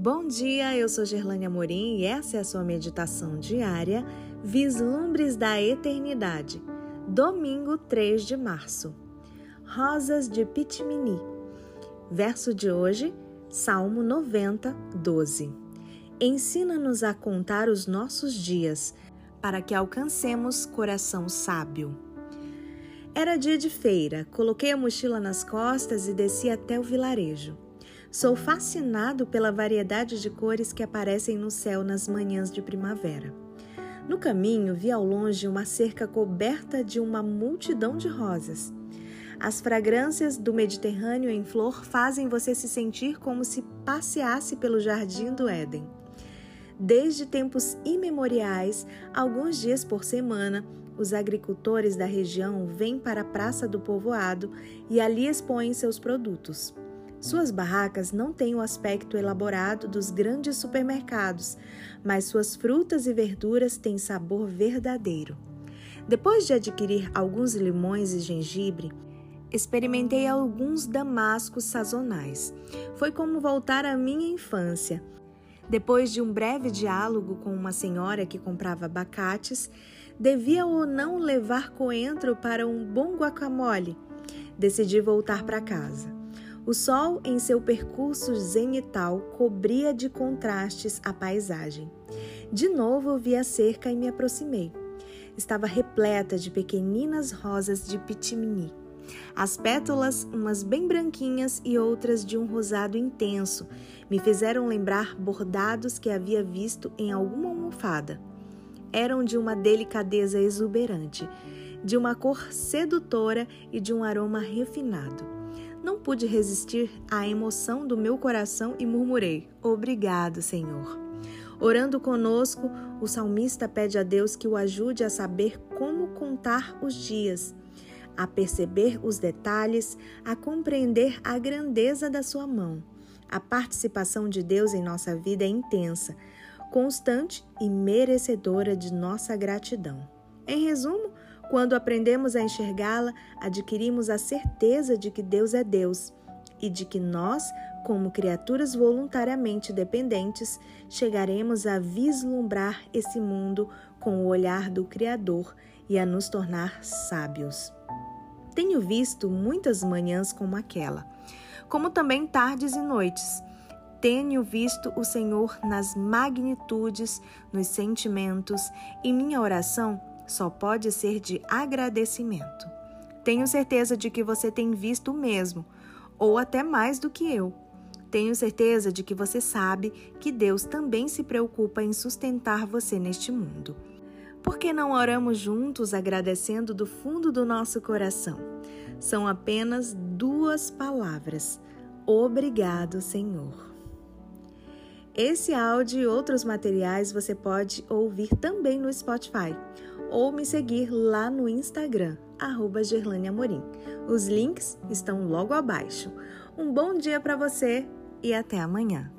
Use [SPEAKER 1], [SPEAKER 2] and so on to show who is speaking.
[SPEAKER 1] Bom dia, eu sou Gerlane Amorim e essa é a sua meditação diária Vislumbres da Eternidade, domingo 3 de março. Rosas de Pitmini. Verso de hoje, Salmo 90, 12. Ensina-nos a contar os nossos dias, para que alcancemos coração sábio. Era dia de feira, coloquei a mochila nas costas e desci até o vilarejo. Sou fascinado pela variedade de cores que aparecem no céu nas manhãs de primavera. No caminho, vi ao longe uma cerca coberta de uma multidão de rosas. As fragrâncias do Mediterrâneo em flor fazem você se sentir como se passeasse pelo jardim do Éden. Desde tempos imemoriais, alguns dias por semana, os agricultores da região vêm para a Praça do Povoado e ali expõem seus produtos. Suas barracas não têm o aspecto elaborado dos grandes supermercados, mas suas frutas e verduras têm sabor verdadeiro. Depois de adquirir alguns limões e gengibre, experimentei alguns damascos sazonais. Foi como voltar à minha infância. Depois de um breve diálogo com uma senhora que comprava abacates, devia ou não levar coentro para um bom guacamole. Decidi voltar para casa. O sol, em seu percurso zenital, cobria de contrastes a paisagem. De novo vi a cerca e me aproximei. Estava repleta de pequeninas rosas de pitimini. As pétalas, umas bem branquinhas e outras de um rosado intenso, me fizeram lembrar bordados que havia visto em alguma almofada eram de uma delicadeza exuberante, de uma cor sedutora e de um aroma refinado. Não pude resistir à emoção do meu coração e murmurei: Obrigado, Senhor. Orando conosco, o salmista pede a Deus que o ajude a saber como contar os dias, a perceber os detalhes, a compreender a grandeza da sua mão. A participação de Deus em nossa vida é intensa constante e merecedora de nossa gratidão. Em resumo, quando aprendemos a enxergá-la, adquirimos a certeza de que Deus é Deus e de que nós, como criaturas voluntariamente dependentes, chegaremos a vislumbrar esse mundo com o olhar do Criador e a nos tornar sábios. Tenho visto muitas manhãs como aquela, como também tardes e noites tenho visto o Senhor nas magnitudes, nos sentimentos, e minha oração só pode ser de agradecimento. Tenho certeza de que você tem visto o mesmo, ou até mais do que eu. Tenho certeza de que você sabe que Deus também se preocupa em sustentar você neste mundo. Por que não oramos juntos agradecendo do fundo do nosso coração? São apenas duas palavras. Obrigado, Senhor. Esse áudio e outros materiais você pode ouvir também no Spotify ou me seguir lá no Instagram, arroba Amorim. Os links estão logo abaixo. Um bom dia para você e até amanhã.